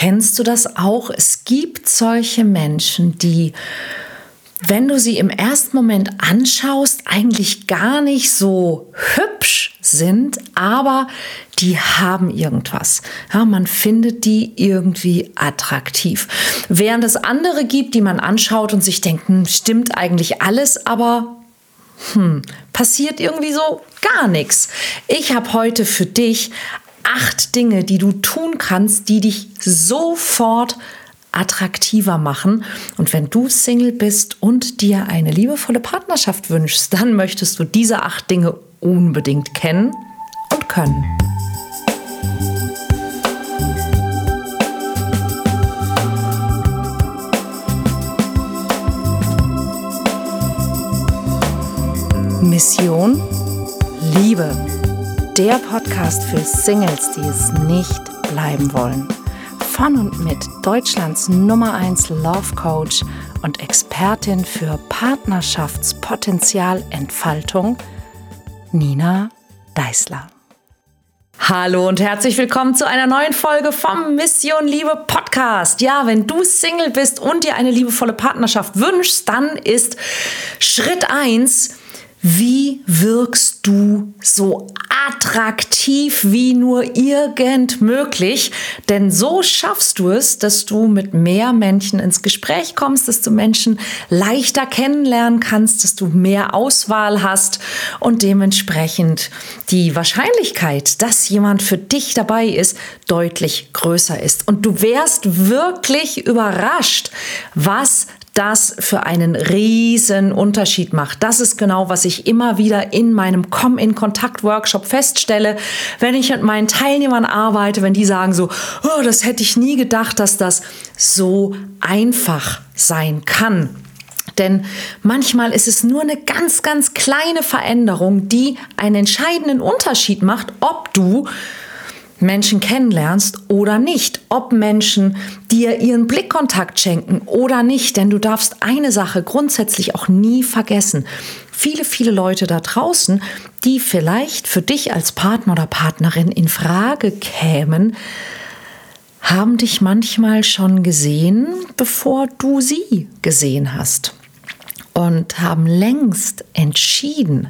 Kennst du das auch? Es gibt solche Menschen, die wenn du sie im ersten Moment anschaust, eigentlich gar nicht so hübsch sind, aber die haben irgendwas. Ja, man findet die irgendwie attraktiv. Während es andere gibt, die man anschaut und sich denkt, hm, stimmt eigentlich alles, aber hm, passiert irgendwie so gar nichts. Ich habe heute für dich acht Dinge, die du tun kannst, die dich sofort attraktiver machen. Und wenn du Single bist und dir eine liebevolle Partnerschaft wünschst, dann möchtest du diese acht Dinge unbedingt kennen und können. Mission Liebe. Der Podcast für Singles, die es nicht bleiben wollen von und mit Deutschlands Nummer 1 Love Coach und Expertin für Partnerschaftspotenzialentfaltung, Nina Deißler. Hallo und herzlich willkommen zu einer neuen Folge vom Mission Liebe Podcast. Ja, wenn du Single bist und dir eine liebevolle Partnerschaft wünschst, dann ist Schritt 1, wie wirkst du so attraktiv wie nur irgend möglich? Denn so schaffst du es, dass du mit mehr Menschen ins Gespräch kommst, dass du Menschen leichter kennenlernen kannst, dass du mehr Auswahl hast und dementsprechend die Wahrscheinlichkeit, dass jemand für dich dabei ist, deutlich größer ist. Und du wärst wirklich überrascht, was das für einen riesen Unterschied macht. Das ist genau, was ich immer wieder in meinem Komm in Kontakt Workshop feststelle, wenn ich mit meinen Teilnehmern arbeite, wenn die sagen so, oh, das hätte ich nie gedacht, dass das so einfach sein kann. Denn manchmal ist es nur eine ganz, ganz kleine Veränderung, die einen entscheidenden Unterschied macht, ob du Menschen kennenlernst oder nicht, ob Menschen dir ihren Blickkontakt schenken oder nicht, denn du darfst eine Sache grundsätzlich auch nie vergessen. Viele, viele Leute da draußen, die vielleicht für dich als Partner oder Partnerin in Frage kämen, haben dich manchmal schon gesehen, bevor du sie gesehen hast. Und haben längst entschieden,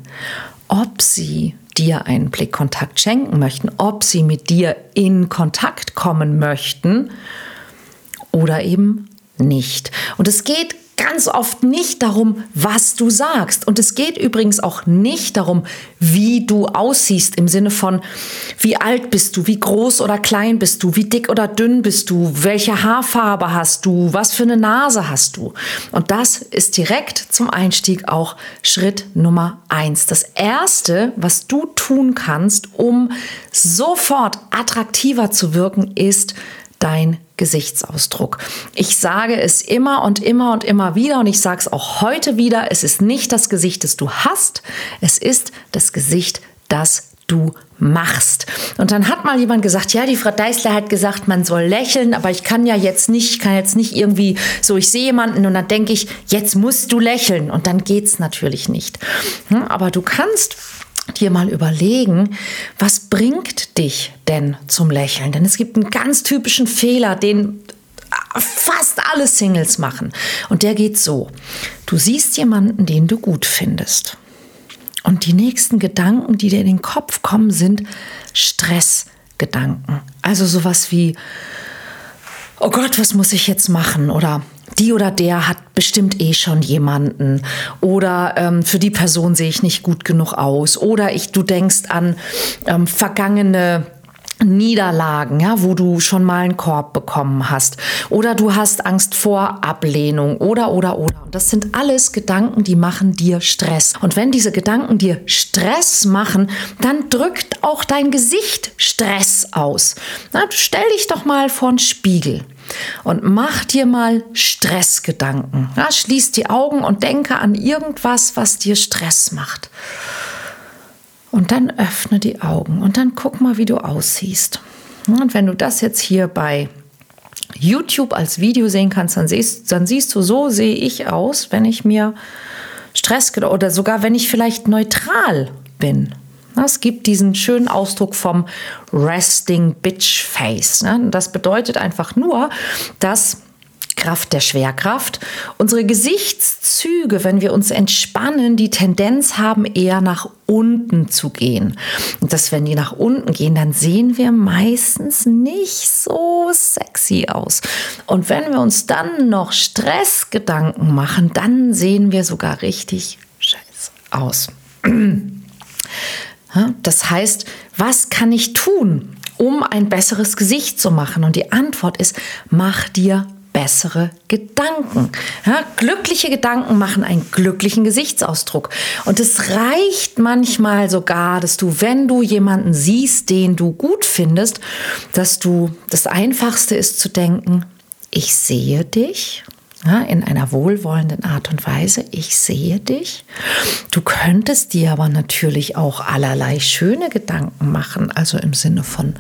ob sie dir einen Blickkontakt schenken möchten, ob sie mit dir in Kontakt kommen möchten oder eben nicht. Und es geht ganz oft nicht darum, was du sagst. Und es geht übrigens auch nicht darum, wie du aussiehst im Sinne von, wie alt bist du, wie groß oder klein bist du, wie dick oder dünn bist du, welche Haarfarbe hast du, was für eine Nase hast du. Und das ist direkt zum Einstieg auch Schritt Nummer eins. Das erste, was du tun kannst, um sofort attraktiver zu wirken, ist dein Gesichtsausdruck. Ich sage es immer und immer und immer wieder und ich sage es auch heute wieder, es ist nicht das Gesicht, das du hast, es ist das Gesicht, das du machst. Und dann hat mal jemand gesagt, ja, die Frau Deißler hat gesagt, man soll lächeln, aber ich kann ja jetzt nicht, ich kann jetzt nicht irgendwie so, ich sehe jemanden und dann denke ich, jetzt musst du lächeln und dann geht es natürlich nicht. Hm, aber du kannst dir mal überlegen, was bringt dich denn zum Lächeln? Denn es gibt einen ganz typischen Fehler, den fast alle Singles machen. Und der geht so. Du siehst jemanden, den du gut findest. Und die nächsten Gedanken, die dir in den Kopf kommen, sind Stressgedanken. Also sowas wie, oh Gott, was muss ich jetzt machen? Oder die oder der hat bestimmt eh schon jemanden oder ähm, für die Person sehe ich nicht gut genug aus oder ich, du denkst an ähm, vergangene Niederlagen, ja, wo du schon mal einen Korb bekommen hast oder du hast Angst vor Ablehnung oder oder oder. Und das sind alles Gedanken, die machen dir Stress. Und wenn diese Gedanken dir Stress machen, dann drückt auch dein Gesicht Stress aus. Na, stell dich doch mal vor einen Spiegel und mach dir mal Stressgedanken. Ja, schließ die Augen und denke an irgendwas, was dir Stress macht. Und dann öffne die Augen und dann guck mal, wie du aussiehst. Und wenn du das jetzt hier bei YouTube als Video sehen kannst, dann siehst, dann siehst du, so sehe ich aus, wenn ich mir Stress oder sogar wenn ich vielleicht neutral bin. Es gibt diesen schönen Ausdruck vom Resting Bitch Face. Ne? Das bedeutet einfach nur, dass Kraft der Schwerkraft. Unsere Gesichtszüge, wenn wir uns entspannen, die Tendenz haben, eher nach unten zu gehen. Und dass, wenn die nach unten gehen, dann sehen wir meistens nicht so sexy aus. Und wenn wir uns dann noch Stressgedanken machen, dann sehen wir sogar richtig scheiße aus. Das heißt, was kann ich tun, um ein besseres Gesicht zu machen? Und die Antwort ist, mach dir bessere Gedanken. Ja, glückliche Gedanken machen einen glücklichen Gesichtsausdruck. Und es reicht manchmal sogar, dass du, wenn du jemanden siehst, den du gut findest, dass du das Einfachste ist zu denken, ich sehe dich ja, in einer wohlwollenden Art und Weise. Ich sehe dich. Du könntest dir aber natürlich auch allerlei schöne Gedanken machen, also im Sinne von,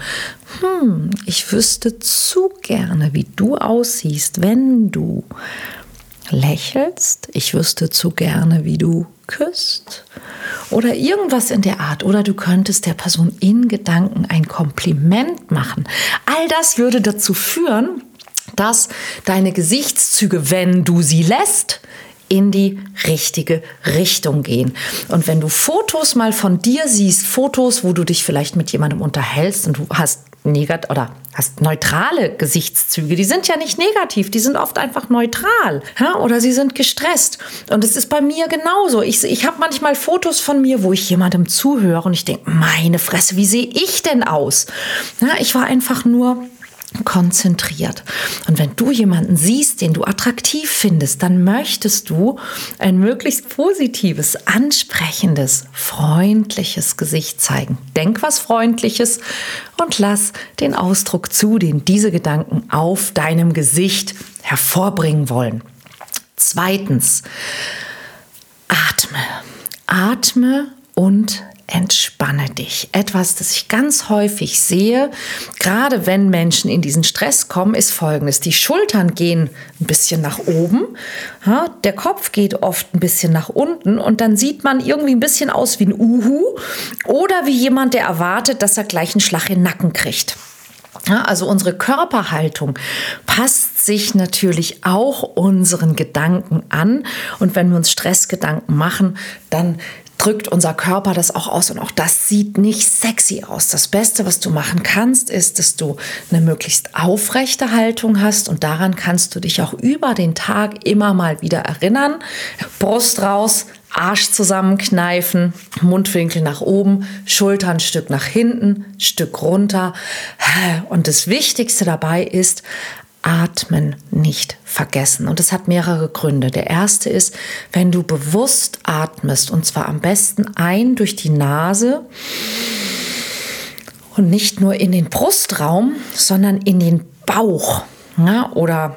hm, ich wüsste zu gerne, wie du aussiehst, wenn du lächelst. Ich wüsste zu gerne, wie du küsst. Oder irgendwas in der Art. Oder du könntest der Person in Gedanken ein Kompliment machen. All das würde dazu führen, dass deine Gesichtszüge, wenn du sie lässt, in die richtige Richtung gehen. Und wenn du Fotos mal von dir siehst, Fotos, wo du dich vielleicht mit jemandem unterhältst und du hast negat oder hast neutrale Gesichtszüge, die sind ja nicht negativ, die sind oft einfach neutral ja? oder sie sind gestresst. Und es ist bei mir genauso. Ich, ich habe manchmal Fotos von mir, wo ich jemandem zuhöre und ich denke, meine Fresse, wie sehe ich denn aus? Ja, ich war einfach nur konzentriert. Und wenn du jemanden siehst, den du attraktiv findest, dann möchtest du ein möglichst positives, ansprechendes, freundliches Gesicht zeigen. Denk was Freundliches und lass den Ausdruck zu, den diese Gedanken auf deinem Gesicht hervorbringen wollen. Zweitens, atme. Atme und entspanne dich. Etwas, das ich ganz häufig sehe, gerade wenn Menschen in diesen Stress kommen, ist folgendes. Die Schultern gehen ein bisschen nach oben, der Kopf geht oft ein bisschen nach unten und dann sieht man irgendwie ein bisschen aus wie ein Uhu oder wie jemand, der erwartet, dass er gleich einen Schlag in den Nacken kriegt. Ja, also unsere Körperhaltung passt sich natürlich auch unseren Gedanken an. Und wenn wir uns Stressgedanken machen, dann drückt unser Körper das auch aus und auch das sieht nicht sexy aus. Das Beste, was du machen kannst, ist, dass du eine möglichst aufrechte Haltung hast und daran kannst du dich auch über den Tag immer mal wieder erinnern. Brust raus, Arsch zusammenkneifen, Mundwinkel nach oben, Schultern ein Stück nach hinten, Stück runter. Und das Wichtigste dabei ist, Atmen nicht vergessen. Und das hat mehrere Gründe. Der erste ist, wenn du bewusst atmest, und zwar am besten ein durch die Nase und nicht nur in den Brustraum, sondern in den Bauch. Ja, oder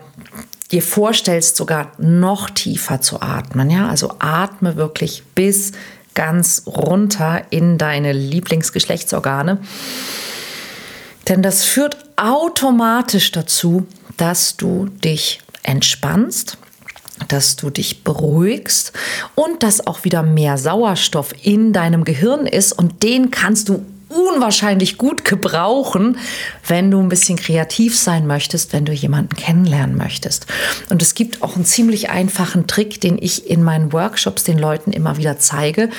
dir vorstellst, sogar noch tiefer zu atmen. Ja, also atme wirklich bis ganz runter in deine Lieblingsgeschlechtsorgane. Denn das führt automatisch dazu, dass du dich entspannst, dass du dich beruhigst und dass auch wieder mehr Sauerstoff in deinem Gehirn ist und den kannst du unwahrscheinlich gut gebrauchen, wenn du ein bisschen kreativ sein möchtest, wenn du jemanden kennenlernen möchtest. Und es gibt auch einen ziemlich einfachen Trick, den ich in meinen Workshops den Leuten immer wieder zeige.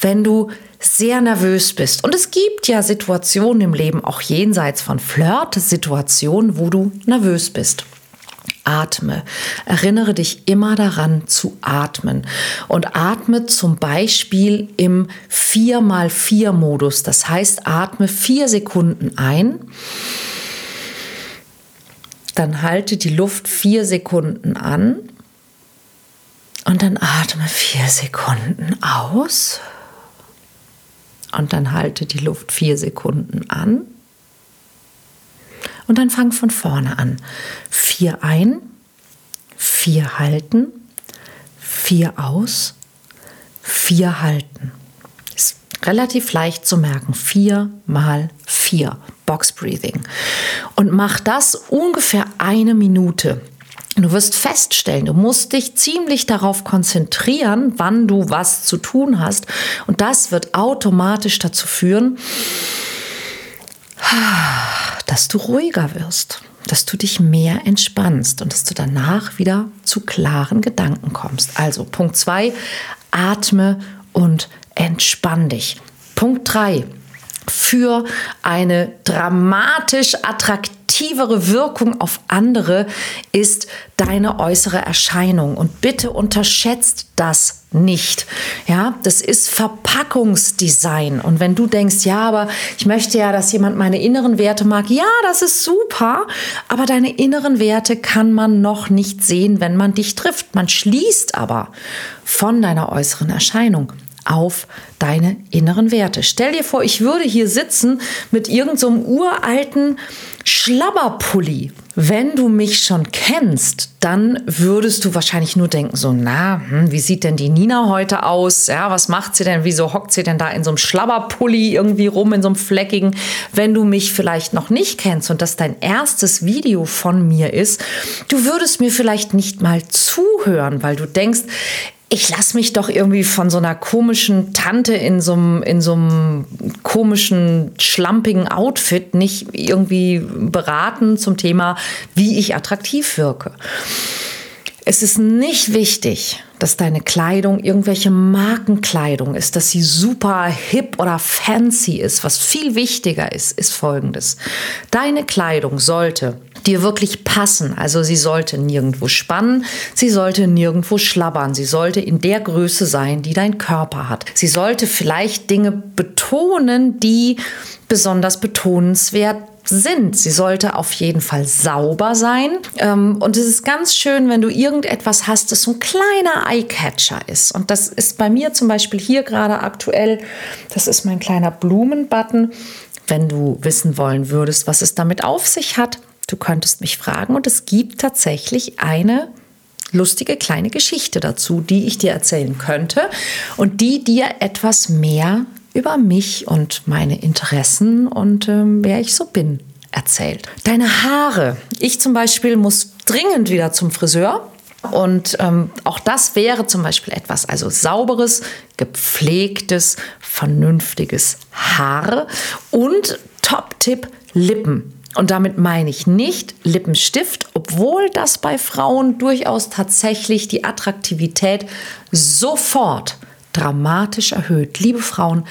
Wenn du sehr nervös bist. Und es gibt ja Situationen im Leben, auch jenseits von Flirt-Situationen, wo du nervös bist. Atme. Erinnere dich immer daran zu atmen. Und atme zum Beispiel im 4x4-Modus. Das heißt, atme vier Sekunden ein. Dann halte die Luft vier Sekunden an. Und dann atme vier Sekunden aus und dann halte die Luft vier Sekunden an. Und dann fang von vorne an. Vier ein, vier halten, vier aus, vier halten. Ist relativ leicht zu merken. Vier mal vier. Box Breathing. Und mach das ungefähr eine Minute. Du wirst feststellen, du musst dich ziemlich darauf konzentrieren, wann du was zu tun hast. Und das wird automatisch dazu führen, dass du ruhiger wirst, dass du dich mehr entspannst und dass du danach wieder zu klaren Gedanken kommst. Also Punkt 2, atme und entspann dich. Punkt 3, für eine dramatisch attraktivere Wirkung auf andere ist deine äußere Erscheinung. Und bitte unterschätzt das nicht. Ja, das ist Verpackungsdesign. Und wenn du denkst, ja, aber ich möchte ja, dass jemand meine inneren Werte mag, ja, das ist super. Aber deine inneren Werte kann man noch nicht sehen, wenn man dich trifft. Man schließt aber von deiner äußeren Erscheinung auf deine inneren Werte. Stell dir vor, ich würde hier sitzen mit irgendeinem so uralten Schlabberpulli. Wenn du mich schon kennst, dann würdest du wahrscheinlich nur denken, so, na, hm, wie sieht denn die Nina heute aus? Ja, was macht sie denn? Wieso hockt sie denn da in so einem Schlabberpulli irgendwie rum, in so einem fleckigen? Wenn du mich vielleicht noch nicht kennst und das dein erstes Video von mir ist, du würdest mir vielleicht nicht mal zuhören, weil du denkst, ich lasse mich doch irgendwie von so einer komischen Tante in so einem, komischen, schlampigen Outfit nicht irgendwie beraten zum Thema, wie ich attraktiv wirke. Es ist nicht wichtig, dass deine Kleidung irgendwelche Markenkleidung ist, dass sie super hip oder fancy ist. Was viel wichtiger ist, ist folgendes. Deine Kleidung sollte dir wirklich passen. Also sie sollte nirgendwo spannen, sie sollte nirgendwo schlabbern, sie sollte in der Größe sein, die dein Körper hat. Sie sollte vielleicht Dinge betonen, die besonders betonenswert sind. Sie sollte auf jeden Fall sauber sein. Ähm, und es ist ganz schön, wenn du irgendetwas hast, das so ein kleiner Eyecatcher ist. Und das ist bei mir zum Beispiel hier gerade aktuell, das ist mein kleiner Blumenbutton. Wenn du wissen wollen würdest, was es damit auf sich hat, du könntest mich fragen. Und es gibt tatsächlich eine lustige kleine Geschichte dazu, die ich dir erzählen könnte und die dir etwas mehr über mich und meine Interessen und ähm, wer ich so bin erzählt. Deine Haare. Ich zum Beispiel muss dringend wieder zum Friseur. Und ähm, auch das wäre zum Beispiel etwas, also sauberes, gepflegtes, vernünftiges Haar und Top-Tipp Lippen. Und damit meine ich nicht Lippenstift, obwohl das bei Frauen durchaus tatsächlich die Attraktivität sofort dramatisch erhöht. Liebe Frauen,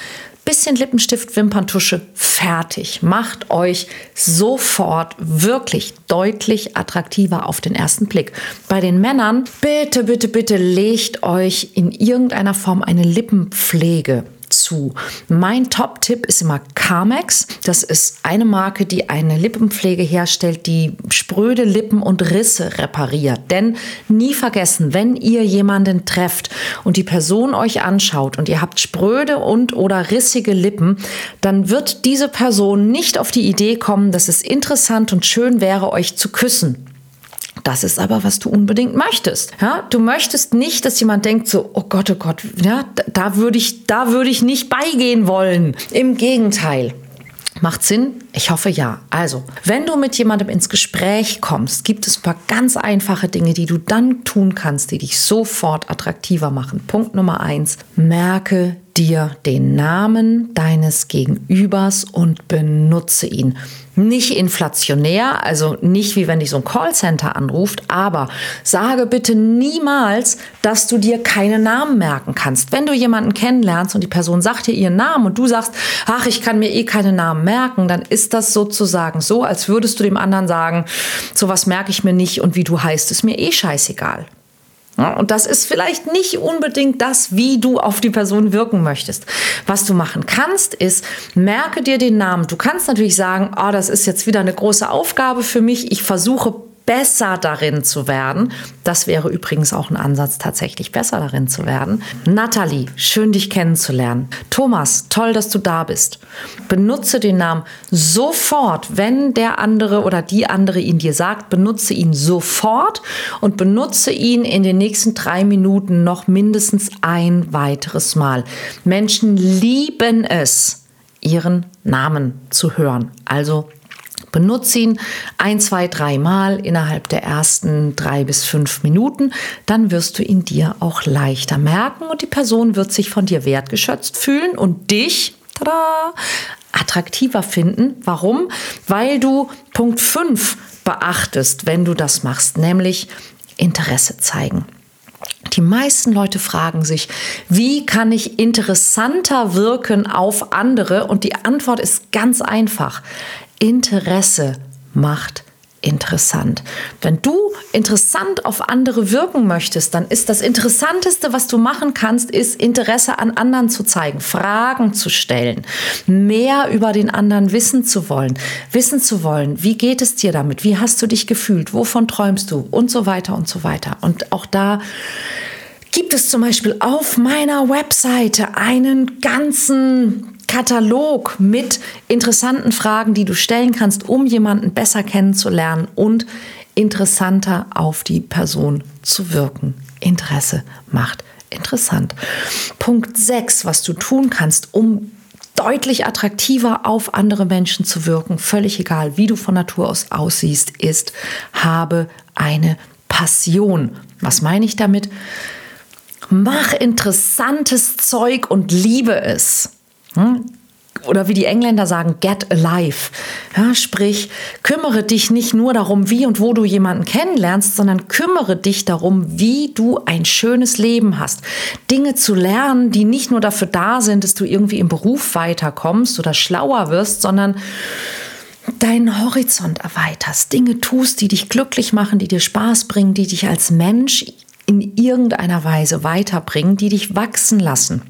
bisschen Lippenstift, Wimperntusche, fertig. Macht euch sofort wirklich deutlich attraktiver auf den ersten Blick. Bei den Männern, bitte, bitte, bitte legt euch in irgendeiner Form eine Lippenpflege zu. Mein Top-Tipp ist immer Carmex. Das ist eine Marke, die eine Lippenpflege herstellt, die spröde Lippen und Risse repariert. Denn nie vergessen, wenn ihr jemanden trefft und die Person euch anschaut und ihr habt spröde und oder rissige Lippen, dann wird diese Person nicht auf die Idee kommen, dass es interessant und schön wäre, euch zu küssen. Das ist aber, was du unbedingt möchtest. Ja, du möchtest nicht, dass jemand denkt so, oh Gott, oh Gott, ja, da würde ich, da würde ich nicht beigehen wollen. Im Gegenteil. Macht Sinn? Ich hoffe ja. Also, wenn du mit jemandem ins Gespräch kommst, gibt es ein paar ganz einfache Dinge, die du dann tun kannst, die dich sofort attraktiver machen. Punkt Nummer eins: Merke dir den Namen deines Gegenübers und benutze ihn. Nicht inflationär, also nicht wie wenn dich so ein Callcenter anruft, aber sage bitte niemals, dass du dir keine Namen merken kannst. Wenn du jemanden kennenlernst und die Person sagt dir ihren Namen und du sagst, ach, ich kann mir eh keine Namen merken, dann ist das sozusagen so, als würdest du dem anderen sagen, sowas merke ich mir nicht und wie du heißt, ist mir eh scheißegal. Und das ist vielleicht nicht unbedingt das, wie du auf die Person wirken möchtest. Was du machen kannst, ist, merke dir den Namen. Du kannst natürlich sagen, oh, das ist jetzt wieder eine große Aufgabe für mich. Ich versuche besser darin zu werden. Das wäre übrigens auch ein Ansatz, tatsächlich besser darin zu werden. Nathalie, schön dich kennenzulernen. Thomas, toll, dass du da bist. Benutze den Namen sofort, wenn der andere oder die andere ihn dir sagt, benutze ihn sofort und benutze ihn in den nächsten drei Minuten noch mindestens ein weiteres Mal. Menschen lieben es, ihren Namen zu hören. Also Benutze ihn ein, zwei, dreimal innerhalb der ersten drei bis fünf Minuten. Dann wirst du ihn dir auch leichter merken und die Person wird sich von dir wertgeschätzt fühlen und dich tada, attraktiver finden. Warum? Weil du Punkt 5 beachtest, wenn du das machst, nämlich Interesse zeigen. Die meisten Leute fragen sich, wie kann ich interessanter wirken auf andere? Und die Antwort ist ganz einfach. Interesse macht interessant. Wenn du interessant auf andere wirken möchtest, dann ist das Interessanteste, was du machen kannst, ist Interesse an anderen zu zeigen, Fragen zu stellen, mehr über den anderen wissen zu wollen, wissen zu wollen, wie geht es dir damit, wie hast du dich gefühlt, wovon träumst du und so weiter und so weiter. Und auch da gibt es zum Beispiel auf meiner Webseite einen ganzen Katalog mit interessanten Fragen, die du stellen kannst, um jemanden besser kennenzulernen und interessanter auf die Person zu wirken. Interesse macht interessant. Punkt 6, was du tun kannst, um deutlich attraktiver auf andere Menschen zu wirken, völlig egal, wie du von Natur aus aussiehst, ist, habe eine Passion. Was meine ich damit? Mach interessantes Zeug und liebe es. Hm? Oder wie die Engländer sagen, get alive. Ja, sprich, kümmere dich nicht nur darum, wie und wo du jemanden kennenlernst, sondern kümmere dich darum, wie du ein schönes Leben hast. Dinge zu lernen, die nicht nur dafür da sind, dass du irgendwie im Beruf weiterkommst oder schlauer wirst, sondern deinen Horizont erweiterst. Dinge tust, die dich glücklich machen, die dir Spaß bringen, die dich als Mensch in irgendeiner Weise weiterbringen, die dich wachsen lassen.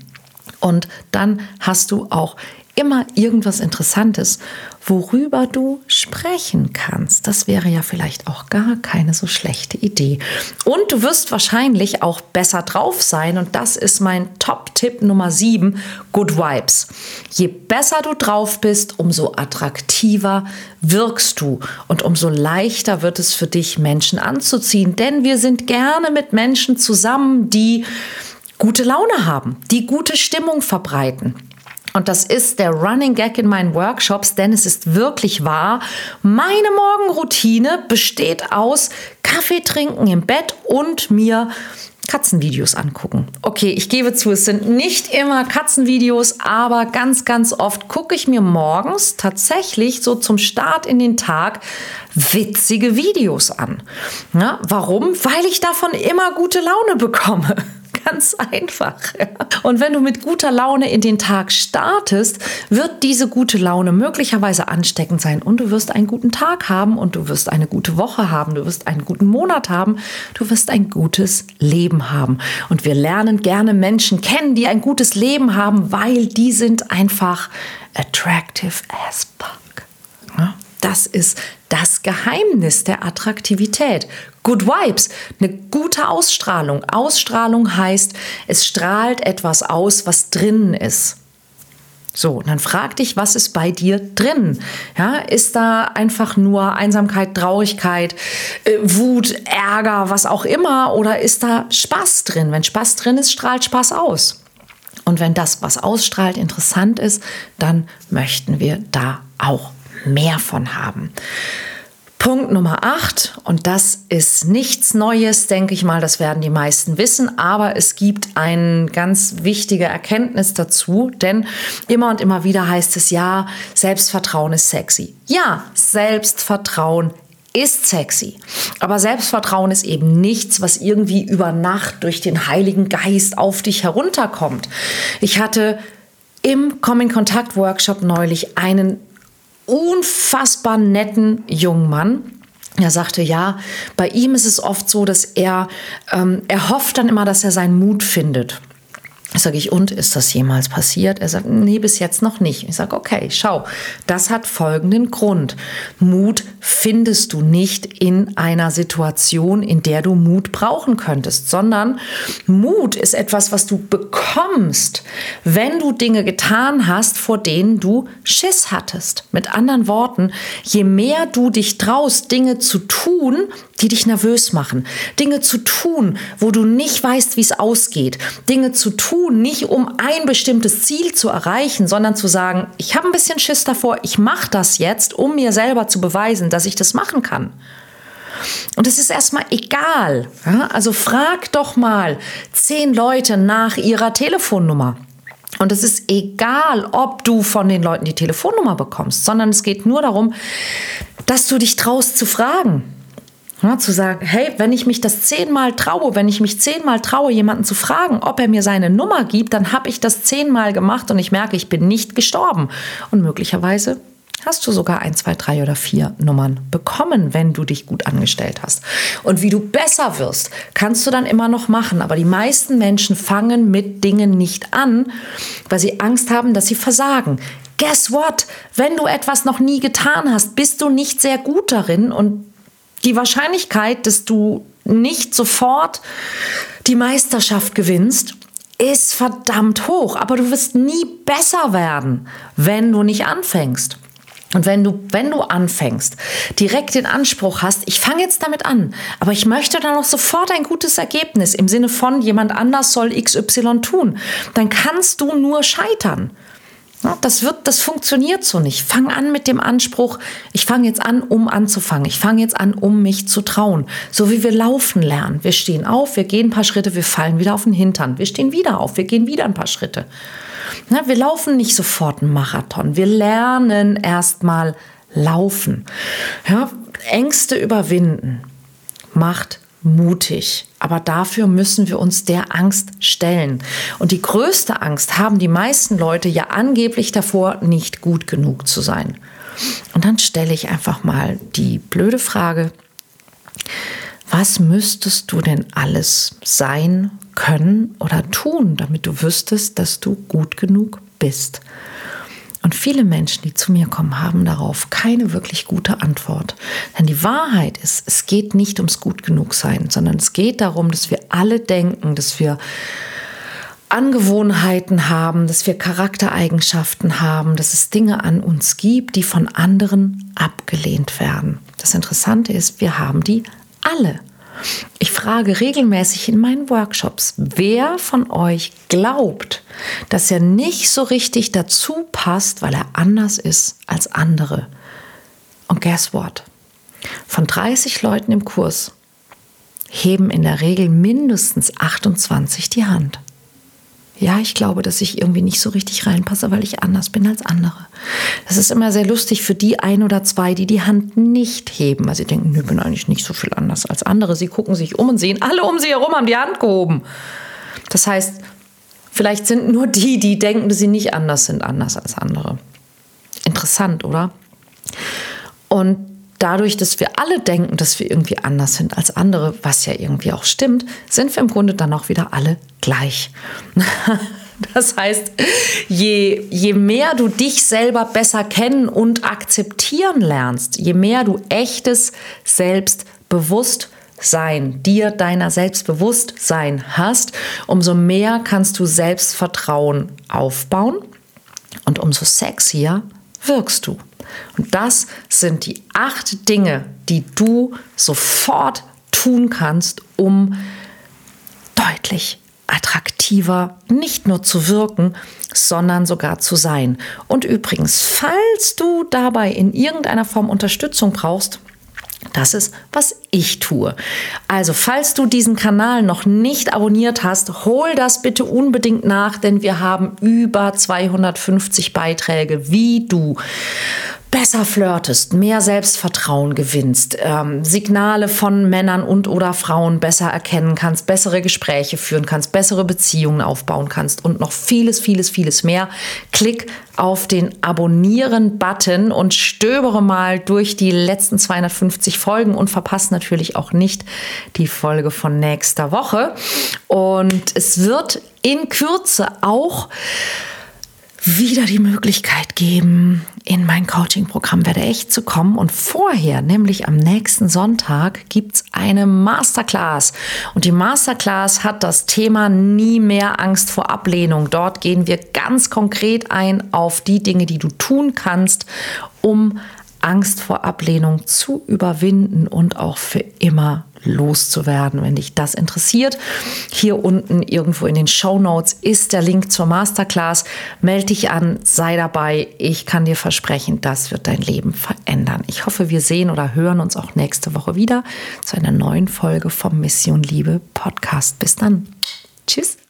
Und dann hast du auch immer irgendwas Interessantes, worüber du sprechen kannst. Das wäre ja vielleicht auch gar keine so schlechte Idee. Und du wirst wahrscheinlich auch besser drauf sein. Und das ist mein Top-Tipp Nummer 7, Good Vibes. Je besser du drauf bist, umso attraktiver wirkst du und umso leichter wird es für dich, Menschen anzuziehen. Denn wir sind gerne mit Menschen zusammen, die gute Laune haben, die gute Stimmung verbreiten. Und das ist der Running Gag in meinen Workshops, denn es ist wirklich wahr. Meine Morgenroutine besteht aus Kaffee trinken im Bett und mir Katzenvideos angucken. Okay, ich gebe zu, es sind nicht immer Katzenvideos, aber ganz, ganz oft gucke ich mir morgens tatsächlich so zum Start in den Tag witzige Videos an. Ja, warum? Weil ich davon immer gute Laune bekomme. Ganz einfach. Und wenn du mit guter Laune in den Tag startest, wird diese gute Laune möglicherweise ansteckend sein und du wirst einen guten Tag haben und du wirst eine gute Woche haben, du wirst einen guten Monat haben, du wirst ein gutes Leben haben. Und wir lernen gerne Menschen kennen, die ein gutes Leben haben, weil die sind einfach attractive as fuck. Das ist das Geheimnis der Attraktivität. Good Vibes, eine gute Ausstrahlung. Ausstrahlung heißt, es strahlt etwas aus, was drinnen ist. So, und dann frag dich, was ist bei dir drin? Ja, ist da einfach nur Einsamkeit, Traurigkeit, äh, Wut, Ärger, was auch immer? Oder ist da Spaß drin? Wenn Spaß drin ist, strahlt Spaß aus. Und wenn das, was ausstrahlt, interessant ist, dann möchten wir da auch mehr von haben. Punkt Nummer 8, und das ist nichts Neues, denke ich mal, das werden die meisten wissen, aber es gibt eine ganz wichtige Erkenntnis dazu, denn immer und immer wieder heißt es ja, Selbstvertrauen ist sexy. Ja, Selbstvertrauen ist sexy. Aber Selbstvertrauen ist eben nichts, was irgendwie über Nacht durch den Heiligen Geist auf dich herunterkommt. Ich hatte im Coming-Kontakt-Workshop neulich einen unfassbar netten jungen Mann. Er sagte, ja, bei ihm ist es oft so, dass er, ähm, er hofft dann immer, dass er seinen Mut findet. Sage ich, und ist das jemals passiert? Er sagt, nee, bis jetzt noch nicht. Ich sage, okay, schau, das hat folgenden Grund. Mut findest du nicht in einer Situation, in der du Mut brauchen könntest, sondern Mut ist etwas, was du bekommst, wenn du Dinge getan hast, vor denen du Schiss hattest. Mit anderen Worten, je mehr du dich traust, Dinge zu tun, die dich nervös machen, Dinge zu tun, wo du nicht weißt, wie es ausgeht, Dinge zu tun, tun, nicht um ein bestimmtes Ziel zu erreichen, sondern zu sagen, ich habe ein bisschen Schiss davor, ich mache das jetzt, um mir selber zu beweisen, dass ich das machen kann. Und es ist erstmal egal. Also frag doch mal zehn Leute nach ihrer Telefonnummer. Und es ist egal, ob du von den Leuten die Telefonnummer bekommst, sondern es geht nur darum, dass du dich traust zu fragen. Ja, zu sagen, hey, wenn ich mich das zehnmal traue, wenn ich mich zehnmal traue, jemanden zu fragen, ob er mir seine Nummer gibt, dann habe ich das zehnmal gemacht und ich merke, ich bin nicht gestorben. Und möglicherweise hast du sogar ein, zwei, drei oder vier Nummern bekommen, wenn du dich gut angestellt hast. Und wie du besser wirst, kannst du dann immer noch machen. Aber die meisten Menschen fangen mit Dingen nicht an, weil sie Angst haben, dass sie versagen. Guess what? Wenn du etwas noch nie getan hast, bist du nicht sehr gut darin und die Wahrscheinlichkeit, dass du nicht sofort die Meisterschaft gewinnst, ist verdammt hoch. Aber du wirst nie besser werden, wenn du nicht anfängst. Und wenn du, wenn du anfängst, direkt den Anspruch hast, ich fange jetzt damit an, aber ich möchte dann auch sofort ein gutes Ergebnis im Sinne von jemand anders soll XY tun, dann kannst du nur scheitern. Das wird, das funktioniert so nicht. Fang an mit dem Anspruch, ich fange jetzt an, um anzufangen. Ich fange jetzt an, um mich zu trauen. So wie wir laufen lernen. Wir stehen auf, wir gehen ein paar Schritte, wir fallen wieder auf den Hintern. Wir stehen wieder auf, wir gehen wieder ein paar Schritte. Wir laufen nicht sofort einen Marathon. Wir lernen erstmal laufen. Ja, Ängste überwinden macht mutig. Aber dafür müssen wir uns der Angst stellen. Und die größte Angst haben die meisten Leute ja angeblich davor, nicht gut genug zu sein. Und dann stelle ich einfach mal die blöde Frage, was müsstest du denn alles sein, können oder tun, damit du wüsstest, dass du gut genug bist? Und viele Menschen, die zu mir kommen, haben darauf keine wirklich gute Antwort. Denn die Wahrheit ist, es geht nicht ums Gut genug sein, sondern es geht darum, dass wir alle denken, dass wir Angewohnheiten haben, dass wir Charaktereigenschaften haben, dass es Dinge an uns gibt, die von anderen abgelehnt werden. Das Interessante ist, wir haben die alle. Ich frage regelmäßig in meinen Workshops, wer von euch glaubt, dass er nicht so richtig dazu passt, weil er anders ist als andere. Und guess what? Von 30 Leuten im Kurs heben in der Regel mindestens 28 die Hand ja, ich glaube, dass ich irgendwie nicht so richtig reinpasse, weil ich anders bin als andere. Das ist immer sehr lustig für die ein oder zwei, die die Hand nicht heben, weil sie denken, ich bin eigentlich nicht so viel anders als andere. Sie gucken sich um und sehen, alle um sie herum haben die Hand gehoben. Das heißt, vielleicht sind nur die, die denken, dass sie nicht anders sind, anders als andere. Interessant, oder? Und dadurch, dass wir alle denken, dass wir irgendwie anders sind als andere, was ja irgendwie auch stimmt, sind wir im Grunde dann auch wieder alle gleich. Das heißt, je, je mehr du dich selber besser kennen und akzeptieren lernst, je mehr du echtes Selbstbewusstsein, dir deiner Selbstbewusstsein hast, umso mehr kannst du Selbstvertrauen aufbauen und umso sexier wirkst du. Und das sind die acht Dinge, die du sofort tun kannst, um deutlich attraktiver nicht nur zu wirken, sondern sogar zu sein. Und übrigens, falls du dabei in irgendeiner Form Unterstützung brauchst, das ist, was ich tue. Also, falls du diesen Kanal noch nicht abonniert hast, hol das bitte unbedingt nach, denn wir haben über 250 Beiträge, wie du besser flirtest, mehr Selbstvertrauen gewinnst, ähm, Signale von Männern und oder Frauen besser erkennen kannst, bessere Gespräche führen kannst, bessere Beziehungen aufbauen kannst und noch vieles, vieles, vieles mehr. Klick auf den Abonnieren-Button und stöbere mal durch die letzten 250 Folgen und verpasse natürlich auch nicht die Folge von nächster Woche. Und es wird in Kürze auch wieder die Möglichkeit geben, in mein Coaching-Programm Werde echt zu kommen. Und vorher, nämlich am nächsten Sonntag, gibt es eine Masterclass. Und die Masterclass hat das Thema Nie mehr Angst vor Ablehnung. Dort gehen wir ganz konkret ein auf die Dinge, die du tun kannst, um Angst vor Ablehnung zu überwinden und auch für immer loszuwerden. Wenn dich das interessiert, hier unten irgendwo in den Show Notes ist der Link zur Masterclass. Melde dich an, sei dabei. Ich kann dir versprechen, das wird dein Leben verändern. Ich hoffe, wir sehen oder hören uns auch nächste Woche wieder zu einer neuen Folge vom Mission Liebe Podcast. Bis dann. Tschüss.